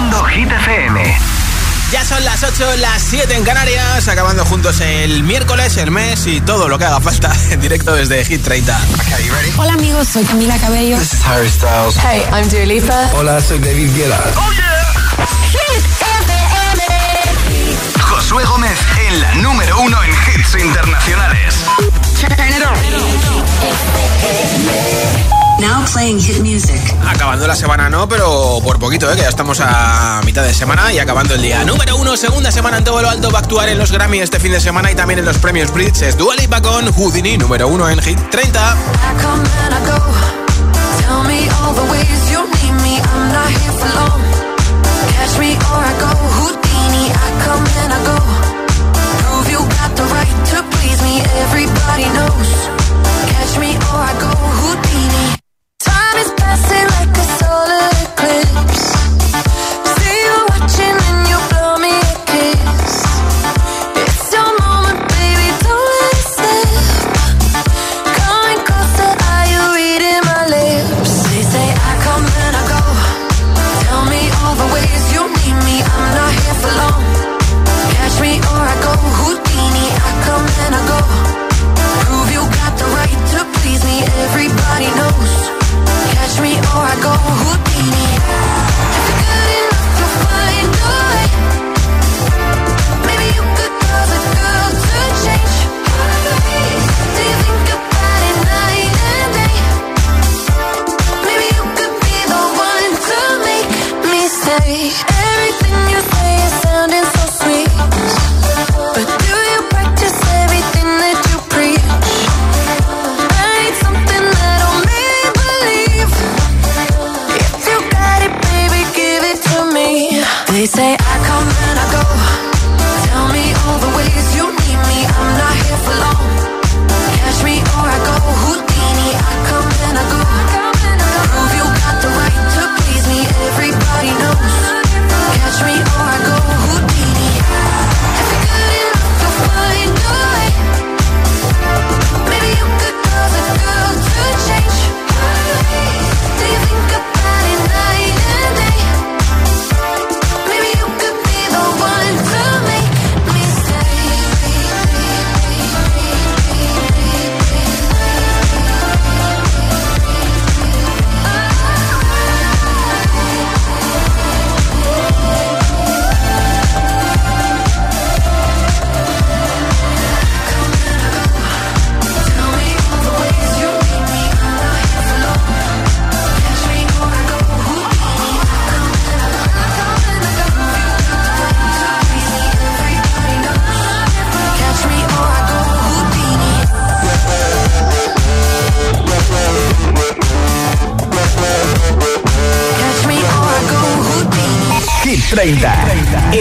Haciendo Hit FM. Ya son las 8, las 7 en Canarias, acabando juntos el miércoles, el mes y todo lo que haga falta en directo desde Hit 30. Okay. Hola amigos, soy Camila Cabello. This is Harry Styles. Hey, I'm Dua Lipa. Hola, soy David Guetta. Oh yeah. Hit FM. Josué Gómez en la número uno en hits internacionales. Turn it on. Now playing hit music. Acabando la semana no, pero por poquito, ¿eh? que ya estamos a mitad de semana y acabando el día. Número uno, segunda semana en todo lo alto, va a actuar en los Grammy este fin de semana y también en los premios Brits. Es Dual Lipa con Houdini, número uno en Hit 30.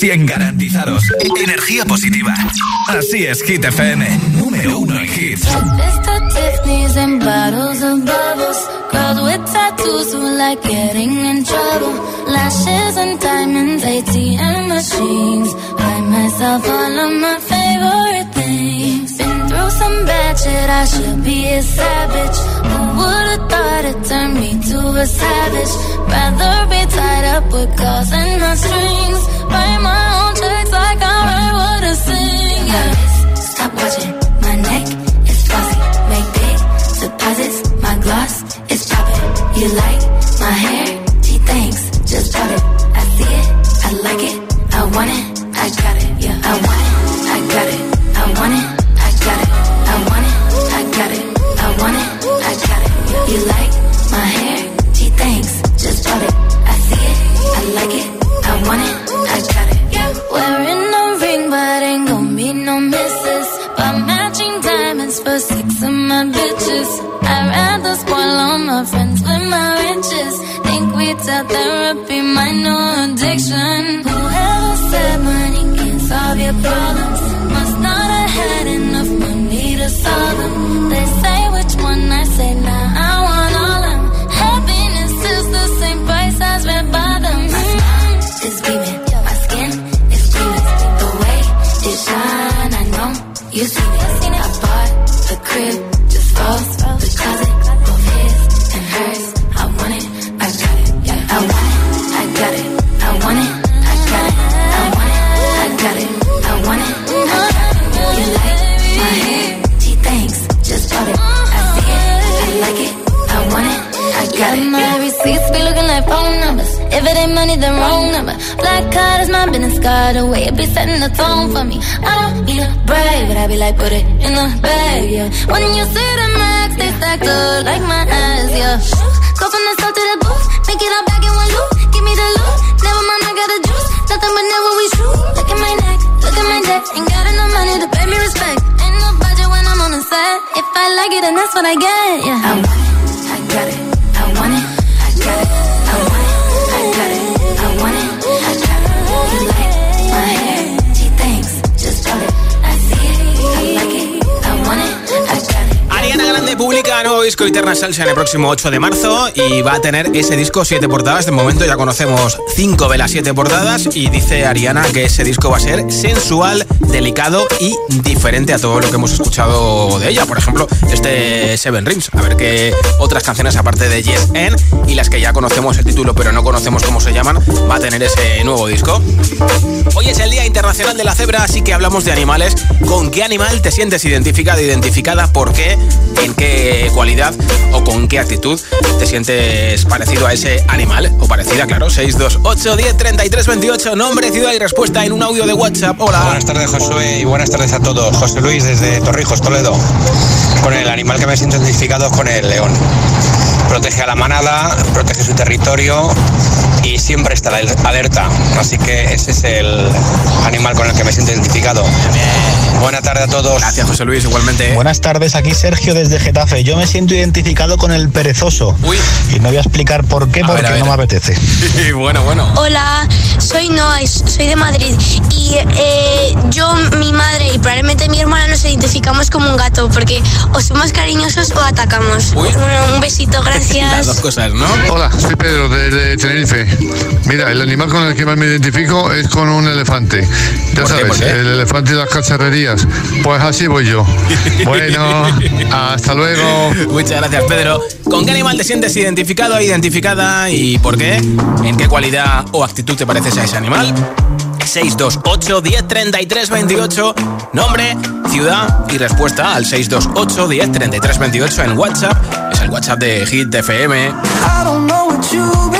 100% garantizados. Energía positiva. Así es, Hit FM. Número uno en hits. Tiffany's and bottles of bubbles. Girls with tattoos who like getting in trouble. Lashes and diamonds, ATM machines. Buy myself all of my favorite things. Been through some bad shit, I should be a savage. Who would've thought it turned me to a savage? Rather be tied up with calls and my strings. Write my own checks like I write what I sing. Stop watching my neck is flossy. Make big deposits. My gloss is popping. You like my hair? Gee, thanks. Just bought it. I see it. I like it. I want it. Salsa en el próximo 8 de marzo y va a tener ese disco siete portadas. De momento ya conocemos cinco de las siete portadas y dice Ariana que ese disco va a ser sensual, delicado y diferente a todo lo que hemos escuchado de ella. Por ejemplo, este Seven Rings. A ver qué otras canciones aparte de Yes N y las que ya conocemos el título pero no conocemos cómo se llaman, va a tener ese nuevo disco. Hoy es el Día Internacional de la Cebra, así que hablamos de animales. ¿Con qué animal te sientes identificado, identificada? ¿Por qué? ¿En qué cualidad o con qué actitud te sientes parecido a ese animal? O parecida, claro. 628 10 33 28. Nombre, ciudad y respuesta en un audio de WhatsApp. Hola. Buenas tardes, Josué, y buenas tardes a todos. José Luis desde Torrijos, Toledo. Con el animal que me siento identificado es con el león. Protege a la manada, protege su territorio y siempre está alerta. Así que ese es el animal con el que me siento identificado. Buena tarde a todos. Gracias, José Luis, igualmente. Buenas tardes, aquí Sergio desde Getafe. Yo me siento identificado con el perezoso. Uy. Y no voy a explicar por qué, A porque ver, a ver. no me apetece. bueno, bueno. Hola, soy Noa, y soy de Madrid y eh, yo, mi madre y probablemente mi hermana nos identificamos como un gato porque o somos cariñosos o atacamos. Uy. Un, un besito, Las dos gracias. cosas, ¿no? Hola, soy Pedro desde Tenerife. Mira, el animal con el que más me identifico es con un elefante. Ya ¿Por qué, sabes, el elefante de las cacharrerías. Pues así voy yo. Bueno, hasta luego. Muchas gracias, Pedro. ¿Con qué animal te sientes identificado o identificada y por qué? ¿En qué cualidad o actitud te pareces a ese animal? 628 10 33 28 Nombre, ciudad y respuesta al 628 10 33 28 en WhatsApp. Es el WhatsApp de Hit FM. I don't know what you've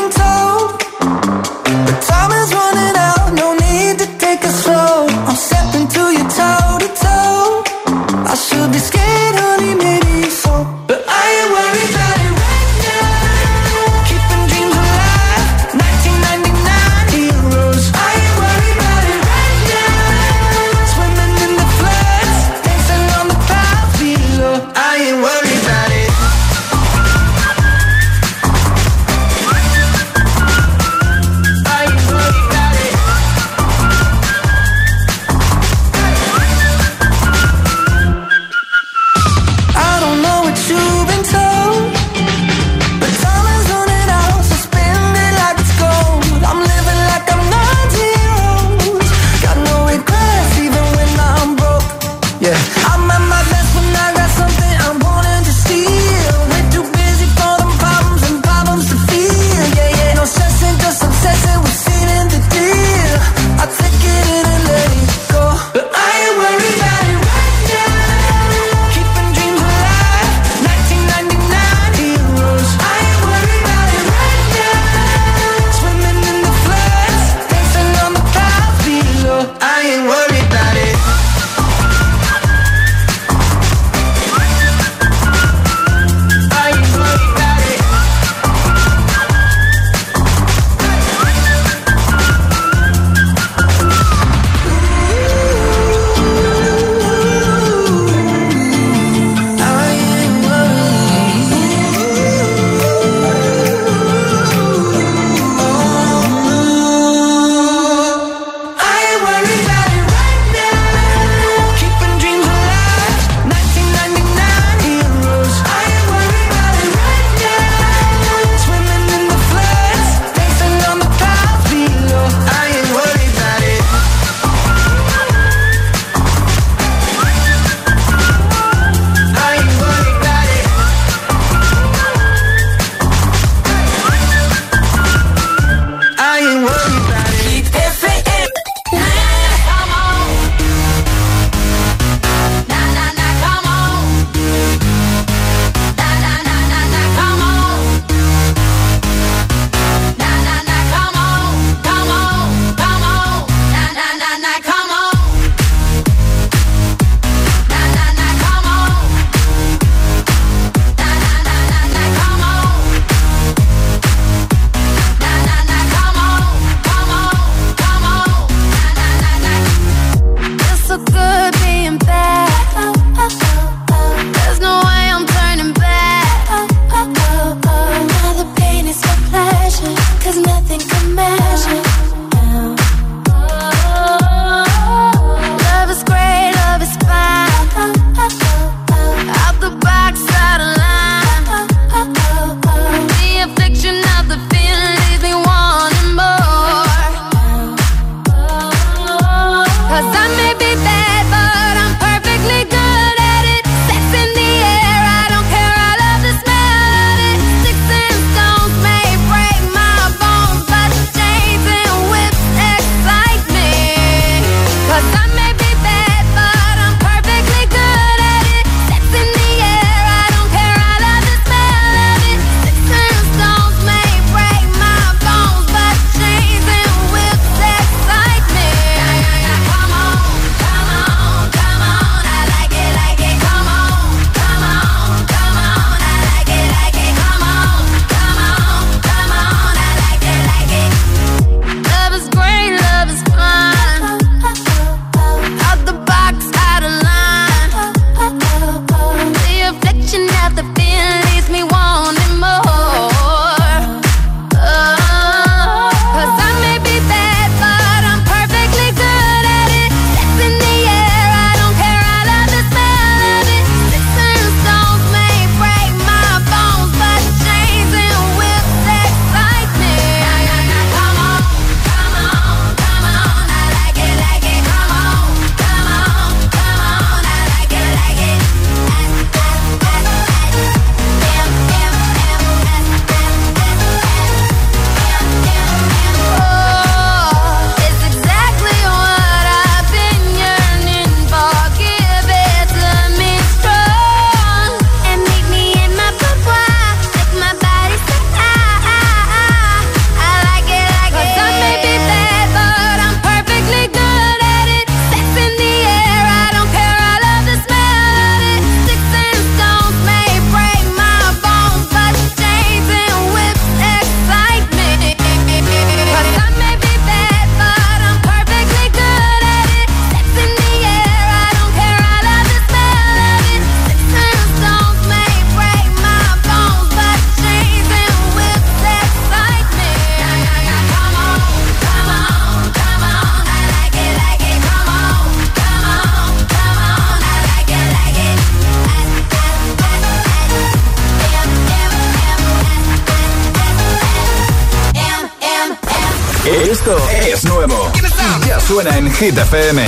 suena en Hit FM.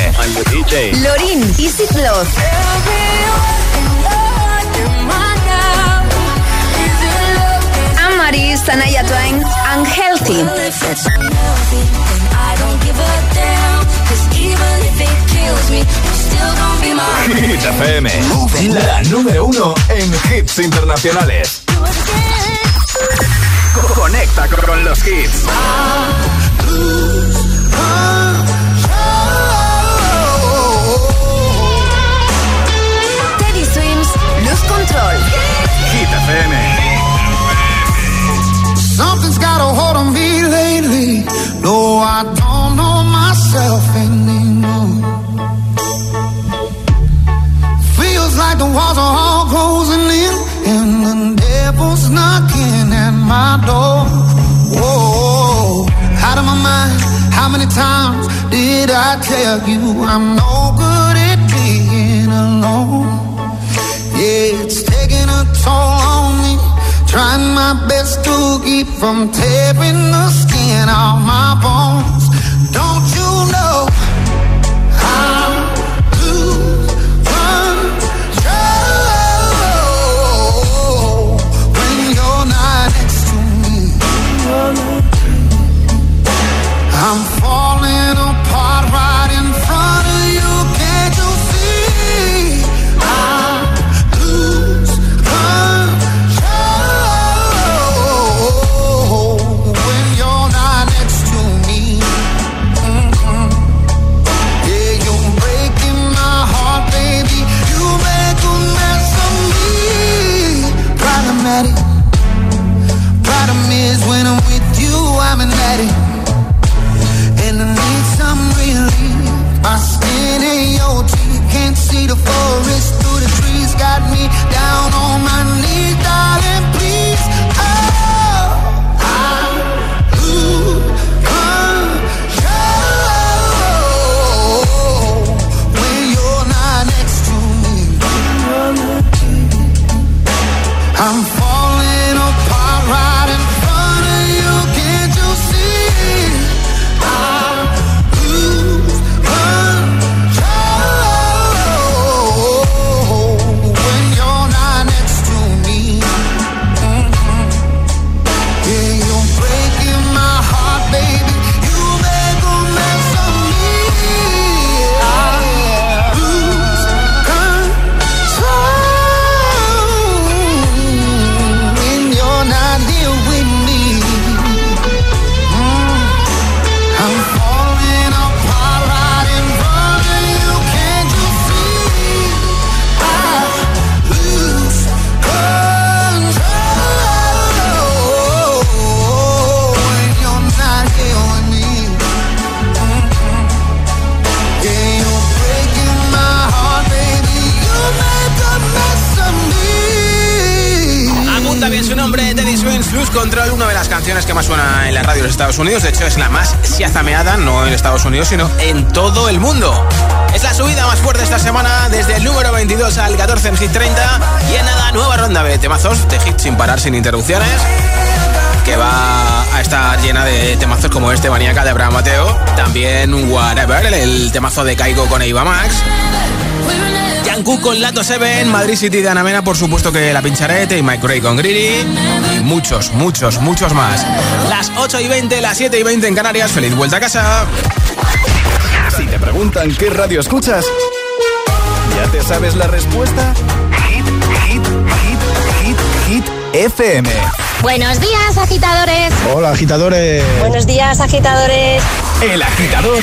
Lorin, Easy Flow. Amaris, Sanaya Twain, Unhealthy. Hit FM. La número uno en hits internacionales. Conecta con los hits. Control. Hit FM. Something's got a hold on me lately. No, I don't know myself anymore. Feels like the walls are all closing in, and the devil's knocking at my door. Whoa, out of my mind. How many times did I tell you I'm no Trying my best to keep from tearing the skin off my bones. Estados Unidos. De hecho, es la más siazameada, no en Estados Unidos, sino en todo el mundo. Es la subida más fuerte esta semana, desde el número 22 al 14 en Hit 30. Y en nada, nueva ronda de temazos de hit sin parar, sin interrupciones. Que va a estar llena de temazos como este maníaca de Abraham Mateo. También Whatever, el temazo de Caigo con Eva Max. Jungkook con Lato Seven, Madrid City de Ana Mena, por supuesto que la pincharete y Mike Ray con Greedy y muchos, muchos, muchos más. Las 8 y 20, las 7 y 20 en Canarias, feliz vuelta a casa. Si te preguntan qué radio escuchas, ¿ya te sabes la respuesta? Hit, hit, hit, hit, hit FM. Buenos días, agitadores. Hola, agitadores. Buenos días, agitadores. El agitador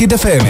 Hit FM.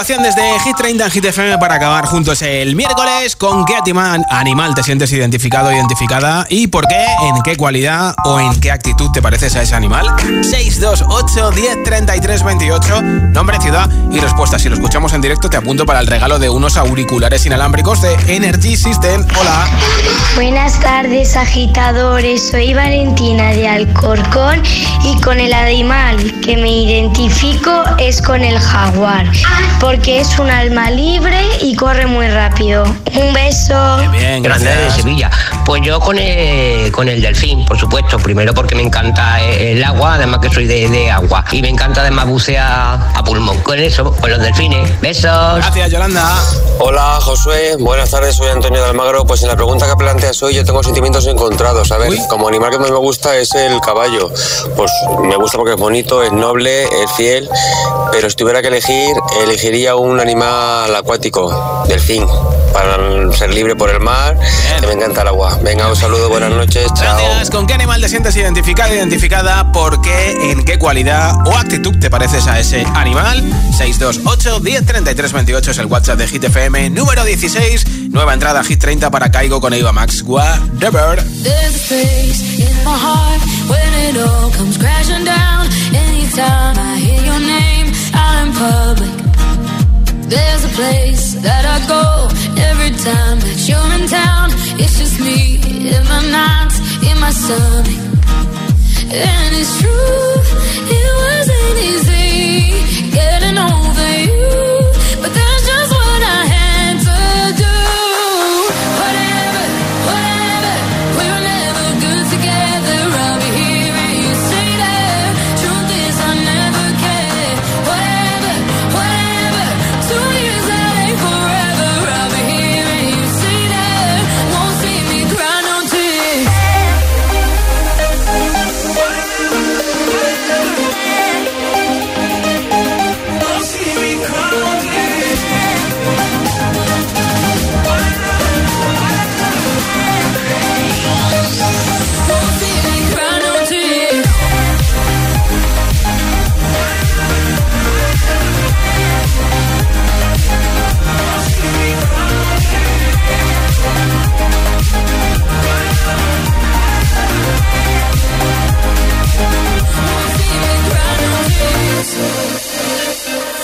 Desde Hit 30 en Hit FM para acabar juntos el miércoles. ¿Con qué animal te sientes identificado, identificada? ¿Y por qué? ¿En qué cualidad o en qué actitud te pareces a ese animal? 628 10 33 28. Nombre, ciudad y respuesta. Si lo escuchamos en directo, te apunto para el regalo de unos auriculares inalámbricos de Energy System. Hola. Buenas tardes, agitadores. Soy Valentina de Alcorcón y con el animal que me identifico es con el jaguar, porque es un alma libre y corre muy rápido. Un beso. Bien, Grande de. Sevilla. Pues yo con el, con el delfín, por supuesto. Primero porque me encanta el agua, además que soy de, de agua. Y me encanta además bucear a pulmón. Con eso, con los delfines. Besos. Gracias, Yolanda. Hola Josué, buenas tardes, soy Antonio de Almagro. Pues en la pregunta que planteas hoy yo tengo sentimientos encontrados. A ver, como animal que más me gusta es el caballo. Pues me gusta porque es bonito, es noble, es fiel, pero si tuviera que elegir, elegiría un animal acuático, delfín, para ser libre por el mar, que me encanta el agua. Venga, un saludo, buenas noches, chao. Gracias. ¿Con qué animal te sientes identificado, identificada? ¿Por qué? ¿En qué cualidad o actitud te pareces a ese animal? 628 10 33 28 es el WhatsApp de Hit FM número 16. Nueva entrada a Hit 30 para Caigo con Eva Max. Whatever. There's a place in my heart when it all comes crashing down. My stomach. And it's true, it wasn't easy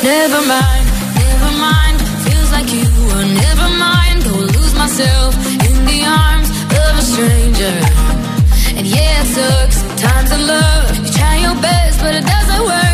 Never mind, never mind. Feels like you were never mind. Go lose myself in the arms of a stranger. And yeah, it sucks sometimes in love. You try your best, but it doesn't work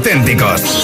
auténticos.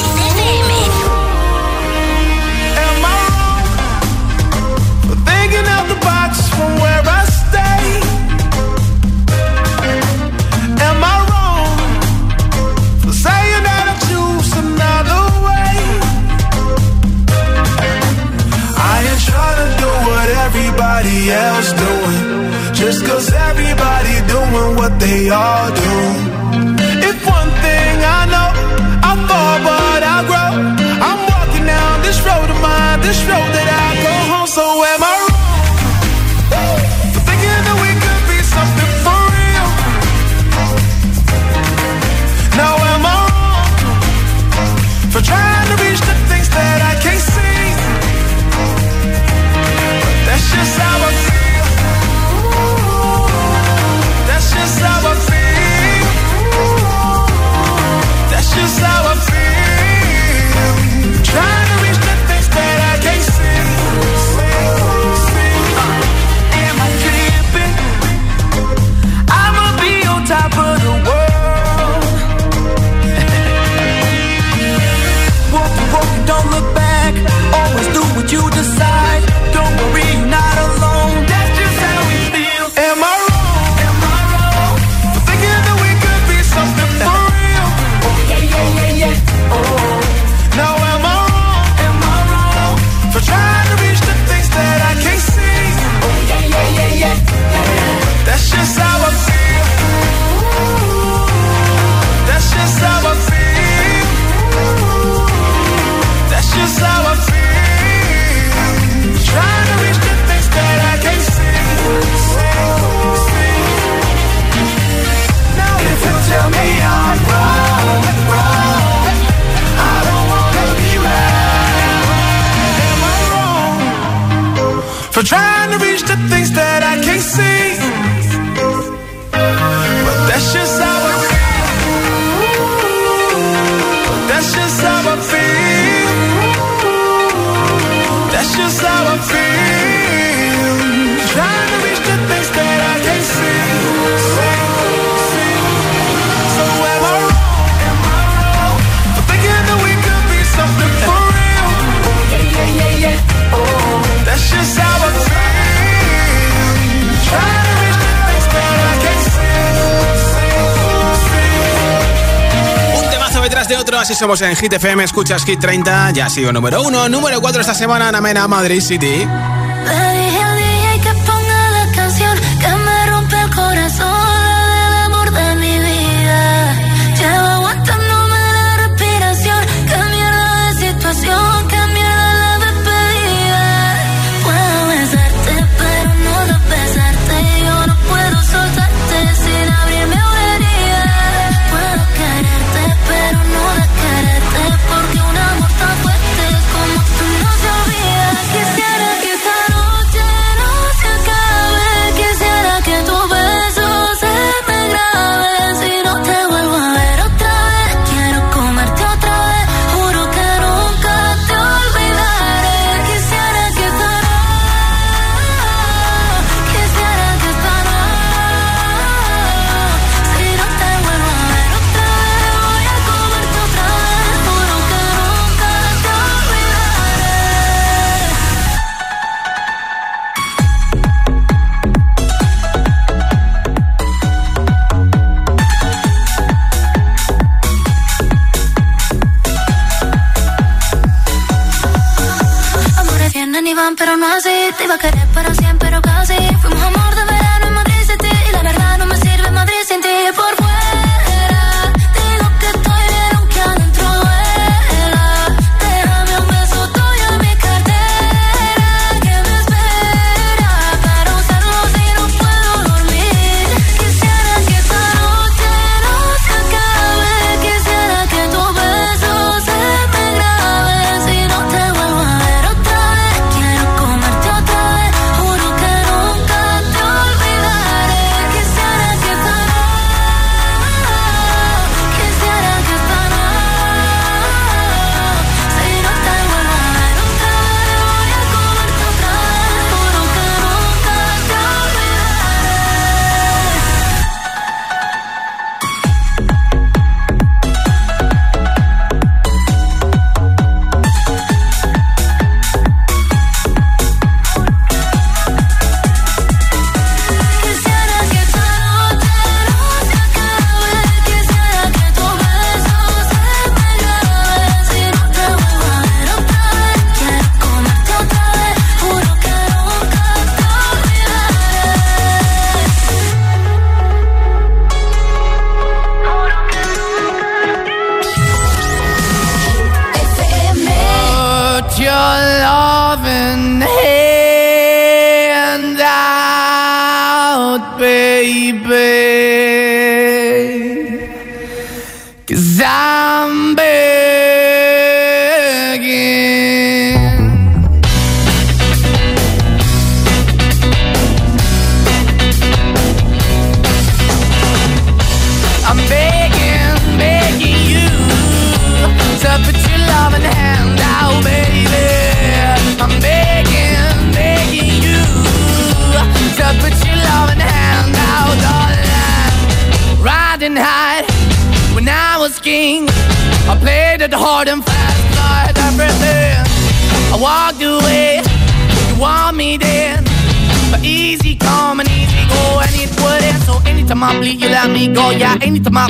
Somos en Hit FM, escuchas Hit 30, ya ha sido número 1, número 4 esta semana, Namena, Madrid City.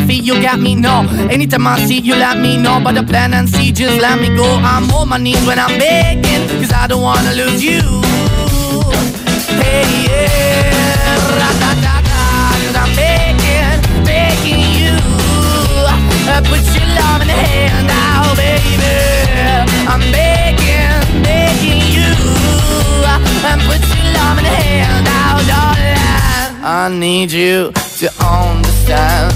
Feel, you got me, no. Anytime I see, you let me know. But the plan and see, just let me go. I'm on my knees when I'm begging, cause I don't wanna lose you. Hey, yeah, ra-da-da-da, cause I'm begging, begging you. Uh, put your love in the hand out, baby. I'm begging, begging you. Uh, put your love in the hand out, darling. I need you to understand.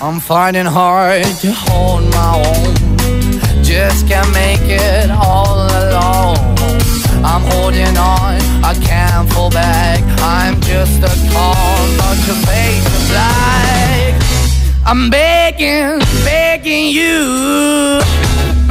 I'm finding hard to hold my own. Just can't make it all alone. I'm holding on, I can't fall back. I'm just a call, not a face of black. I'm begging, begging you,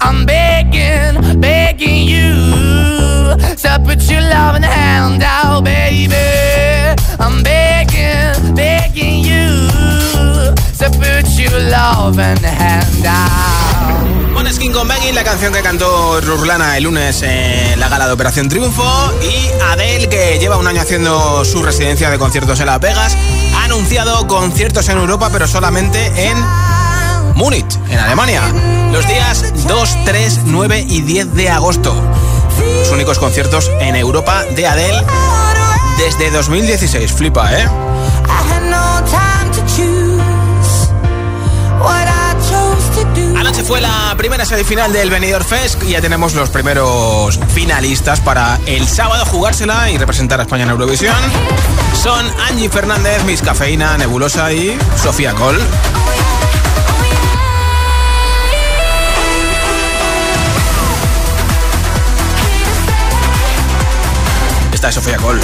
I'm begging, begging you to put your loving hand out, baby. I'm begging, begging you to put your loving hand out. Moneskin con Begging, la canción que cantó Rurlana el lunes en la gala de Operación Triunfo. Y Adele, que lleva un año haciendo su residencia de conciertos en Las Vegas, ha anunciado conciertos en Europa, pero solamente en Múnich, en Alemania, los días 2, 3, 9 y 10 de agosto. Los únicos conciertos en Europa de Adele desde 2016. Flipa, ¿eh? Anoche fue la primera semifinal del Benidorm Fest y ya tenemos los primeros finalistas para el sábado jugársela y representar a España en Eurovisión. Son Angie Fernández, Miss Cafeína, Nebulosa y Sofía Cole. Esta es Sofía Cole.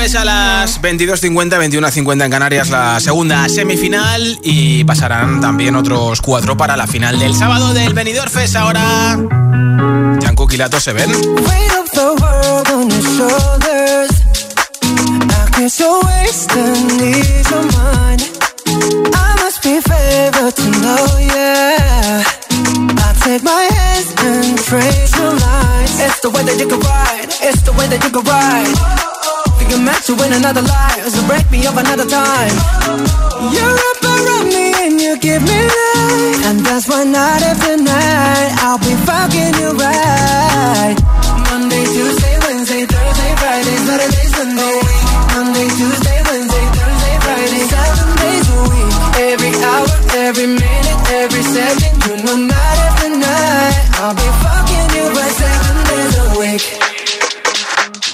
Jueves a las 22.50, 21.50 en Canarias la segunda semifinal y pasarán también otros cuatro para la final del sábado del Benidorm Fest. Ahora Jungkook y Lato se ven. Take my hands and trace the lines. It's the way that you can ride. It's. You're meant to win another life, so break me up another time. You're up around me and you give me life, and that's why night after night I'll be fucking you right. Monday, Tuesday, Wednesday, Thursday, Friday, Saturday, Sunday. Monday, Tuesday, Wednesday, Thursday, Friday, seven days a week. Every hour, every minute, every second, you know night after night I'll be fucking you right seven days a week.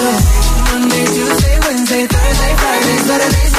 week. better days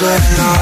alone